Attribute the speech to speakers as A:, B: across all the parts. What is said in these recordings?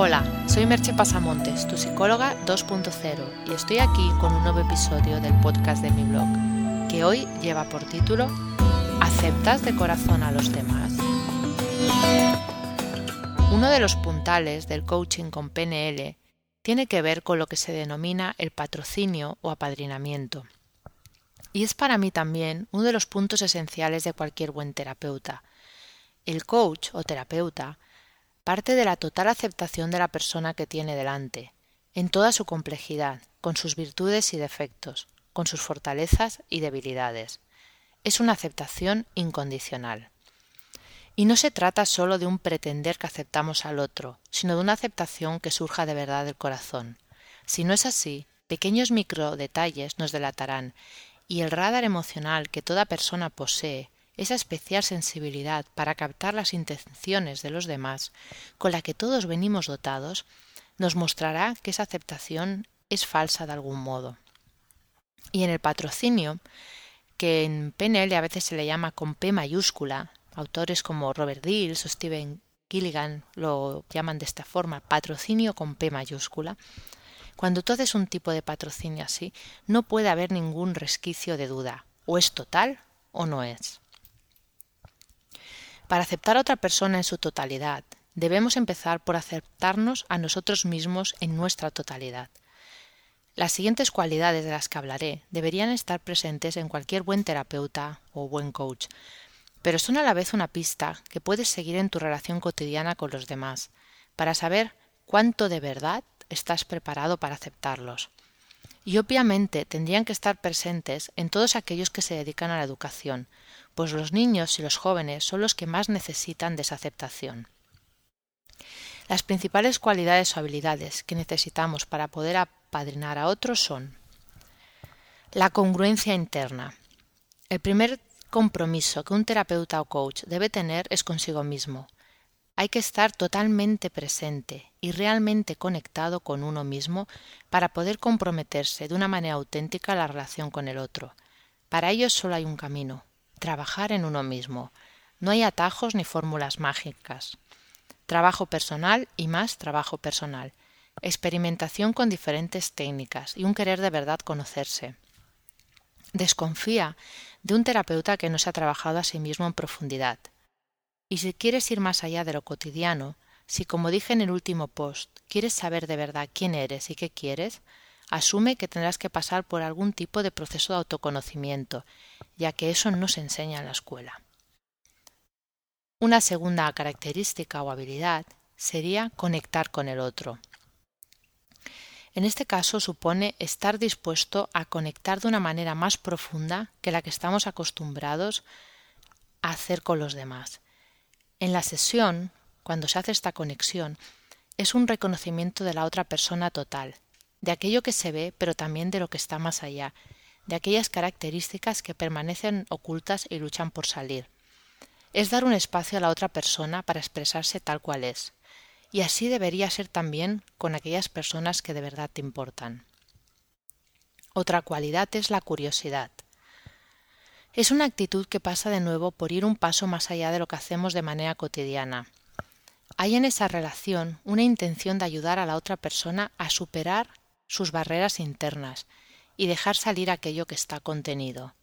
A: Hola, soy Merche Pasamontes, tu psicóloga 2.0, y estoy aquí con un nuevo episodio del podcast de mi blog, que hoy lleva por título ¿Aceptas de corazón a los demás? Uno de los puntales del coaching con PNL tiene que ver con lo que se denomina el patrocinio o apadrinamiento. Y es para mí también uno de los puntos esenciales de cualquier buen terapeuta. El coach o terapeuta parte de la total aceptación de la persona que tiene delante, en toda su complejidad, con sus virtudes y defectos, con sus fortalezas y debilidades. Es una aceptación incondicional. Y no se trata solo de un pretender que aceptamos al otro, sino de una aceptación que surja de verdad del corazón. Si no es así, pequeños micro detalles nos delatarán, y el radar emocional que toda persona posee, esa especial sensibilidad para captar las intenciones de los demás, con la que todos venimos dotados, nos mostrará que esa aceptación es falsa de algún modo. Y en el patrocinio, que en PNL a veces se le llama con P mayúscula, Autores como Robert Dills o Steven Gilligan lo llaman de esta forma, patrocinio con P mayúscula. Cuando tú haces un tipo de patrocinio así, no puede haber ningún resquicio de duda. O es total o no es. Para aceptar a otra persona en su totalidad, debemos empezar por aceptarnos a nosotros mismos en nuestra totalidad. Las siguientes cualidades de las que hablaré deberían estar presentes en cualquier buen terapeuta o buen coach, pero son a la vez una pista que puedes seguir en tu relación cotidiana con los demás, para saber cuánto de verdad estás preparado para aceptarlos. Y obviamente tendrían que estar presentes en todos aquellos que se dedican a la educación, pues los niños y los jóvenes son los que más necesitan de esa aceptación. Las principales cualidades o habilidades que necesitamos para poder apadrinar a otros son la congruencia interna. El primer compromiso que un terapeuta o coach debe tener es consigo mismo. Hay que estar totalmente presente y realmente conectado con uno mismo para poder comprometerse de una manera auténtica a la relación con el otro. Para ello solo hay un camino, trabajar en uno mismo. No hay atajos ni fórmulas mágicas. Trabajo personal y más trabajo personal. Experimentación con diferentes técnicas y un querer de verdad conocerse. Desconfía de un terapeuta que no se ha trabajado a sí mismo en profundidad. Y si quieres ir más allá de lo cotidiano, si como dije en el último post, quieres saber de verdad quién eres y qué quieres, asume que tendrás que pasar por algún tipo de proceso de autoconocimiento, ya que eso no se enseña en la escuela. Una segunda característica o habilidad sería conectar con el otro. En este caso supone estar dispuesto a conectar de una manera más profunda que la que estamos acostumbrados a hacer con los demás. En la sesión, cuando se hace esta conexión, es un reconocimiento de la otra persona total, de aquello que se ve, pero también de lo que está más allá, de aquellas características que permanecen ocultas y luchan por salir. Es dar un espacio a la otra persona para expresarse tal cual es y así debería ser también con aquellas personas que de verdad te importan. Otra cualidad es la curiosidad. Es una actitud que pasa de nuevo por ir un paso más allá de lo que hacemos de manera cotidiana. Hay en esa relación una intención de ayudar a la otra persona a superar sus barreras internas y dejar salir aquello que está contenido.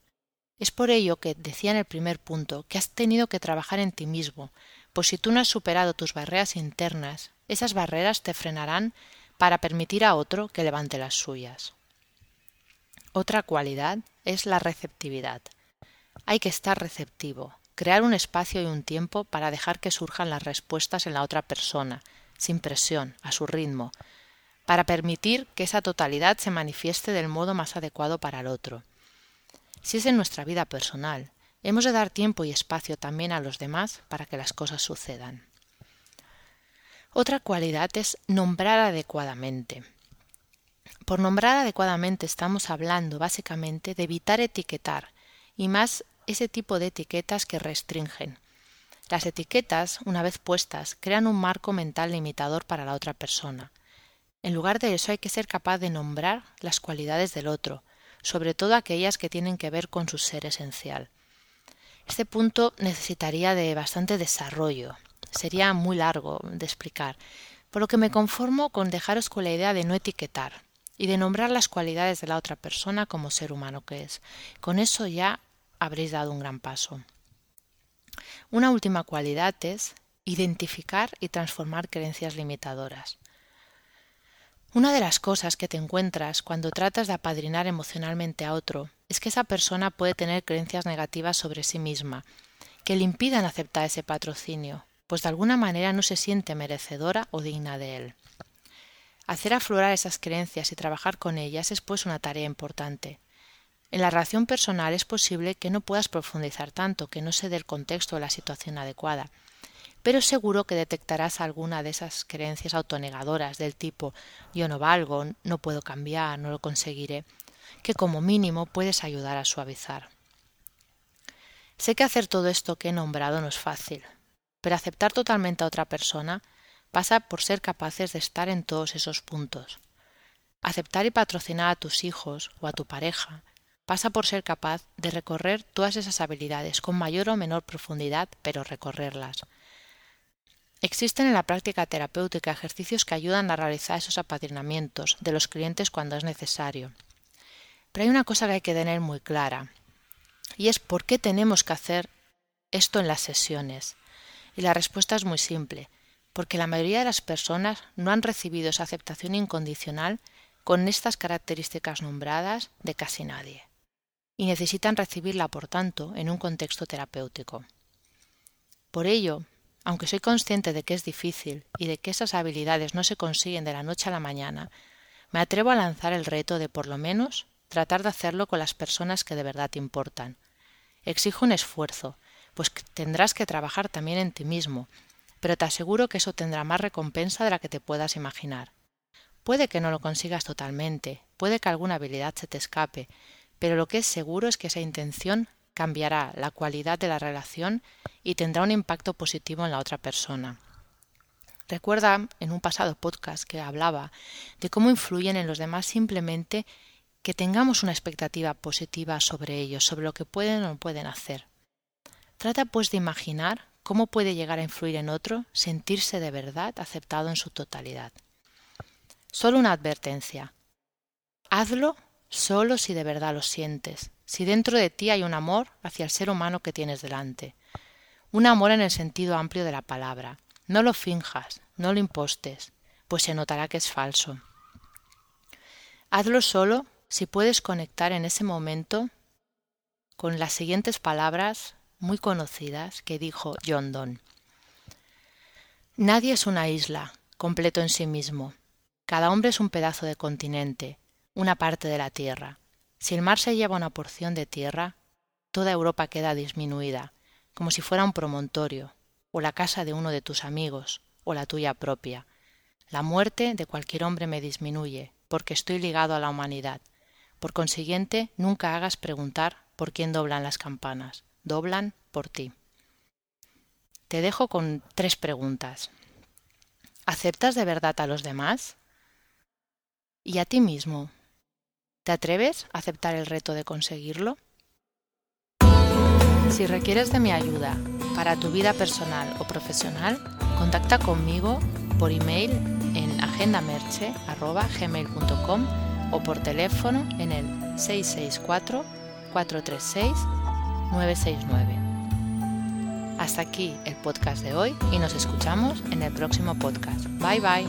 A: Es por ello que decía en el primer punto que has tenido que trabajar en ti mismo, pues si tú no has superado tus barreras internas, esas barreras te frenarán para permitir a otro que levante las suyas. Otra cualidad es la receptividad. Hay que estar receptivo, crear un espacio y un tiempo para dejar que surjan las respuestas en la otra persona, sin presión, a su ritmo, para permitir que esa totalidad se manifieste del modo más adecuado para el otro. Si es en nuestra vida personal, Hemos de dar tiempo y espacio también a los demás para que las cosas sucedan. Otra cualidad es nombrar adecuadamente. Por nombrar adecuadamente estamos hablando básicamente de evitar etiquetar y más ese tipo de etiquetas que restringen. Las etiquetas, una vez puestas, crean un marco mental limitador para la otra persona. En lugar de eso hay que ser capaz de nombrar las cualidades del otro, sobre todo aquellas que tienen que ver con su ser esencial. Este punto necesitaría de bastante desarrollo. Sería muy largo de explicar, por lo que me conformo con dejaros con la idea de no etiquetar y de nombrar las cualidades de la otra persona como ser humano que es. Con eso ya habréis dado un gran paso. Una última cualidad es identificar y transformar creencias limitadoras. Una de las cosas que te encuentras cuando tratas de apadrinar emocionalmente a otro es que esa persona puede tener creencias negativas sobre sí misma, que le impidan aceptar ese patrocinio, pues de alguna manera no se siente merecedora o digna de él. Hacer aflorar esas creencias y trabajar con ellas es pues una tarea importante. En la relación personal es posible que no puedas profundizar tanto, que no se dé el contexto o la situación adecuada, pero seguro que detectarás alguna de esas creencias autonegadoras del tipo yo no valgo, no puedo cambiar, no lo conseguiré, que como mínimo puedes ayudar a suavizar. Sé que hacer todo esto que he nombrado no es fácil, pero aceptar totalmente a otra persona pasa por ser capaces de estar en todos esos puntos. Aceptar y patrocinar a tus hijos o a tu pareja pasa por ser capaz de recorrer todas esas habilidades con mayor o menor profundidad, pero recorrerlas. Existen en la práctica terapéutica ejercicios que ayudan a realizar esos apadrinamientos de los clientes cuando es necesario. Pero hay una cosa que hay que tener muy clara, y es por qué tenemos que hacer esto en las sesiones. Y la respuesta es muy simple, porque la mayoría de las personas no han recibido esa aceptación incondicional con estas características nombradas de casi nadie, y necesitan recibirla, por tanto, en un contexto terapéutico. Por ello, aunque soy consciente de que es difícil y de que esas habilidades no se consiguen de la noche a la mañana, me atrevo a lanzar el reto de por lo menos tratar de hacerlo con las personas que de verdad te importan. Exijo un esfuerzo, pues tendrás que trabajar también en ti mismo, pero te aseguro que eso tendrá más recompensa de la que te puedas imaginar. Puede que no lo consigas totalmente, puede que alguna habilidad se te escape, pero lo que es seguro es que esa intención cambiará la cualidad de la relación y tendrá un impacto positivo en la otra persona. Recuerda en un pasado podcast que hablaba de cómo influyen en los demás simplemente que tengamos una expectativa positiva sobre ellos, sobre lo que pueden o no pueden hacer. Trata pues de imaginar cómo puede llegar a influir en otro sentirse de verdad aceptado en su totalidad. Solo una advertencia. Hazlo solo si de verdad lo sientes, si dentro de ti hay un amor hacia el ser humano que tienes delante. Un amor en el sentido amplio de la palabra. No lo finjas, no lo impostes, pues se notará que es falso. Hazlo solo si puedes conectar en ese momento con las siguientes palabras muy conocidas que dijo John Donne. Nadie es una isla, completo en sí mismo. Cada hombre es un pedazo de continente, una parte de la tierra. Si el mar se lleva una porción de tierra, toda Europa queda disminuida, como si fuera un promontorio, o la casa de uno de tus amigos, o la tuya propia. La muerte de cualquier hombre me disminuye, porque estoy ligado a la humanidad. Por consiguiente, nunca hagas preguntar por quién doblan las campanas. Doblan por ti. Te dejo con tres preguntas. ¿Aceptas de verdad a los demás? ¿Y a ti mismo? ¿Te atreves a aceptar el reto de conseguirlo? Si requieres de mi ayuda para tu vida personal o profesional, contacta conmigo por email en agendamerche.gmail.com o por teléfono en el 664-436-969. Hasta aquí el podcast de hoy y nos escuchamos en el próximo podcast. Bye bye.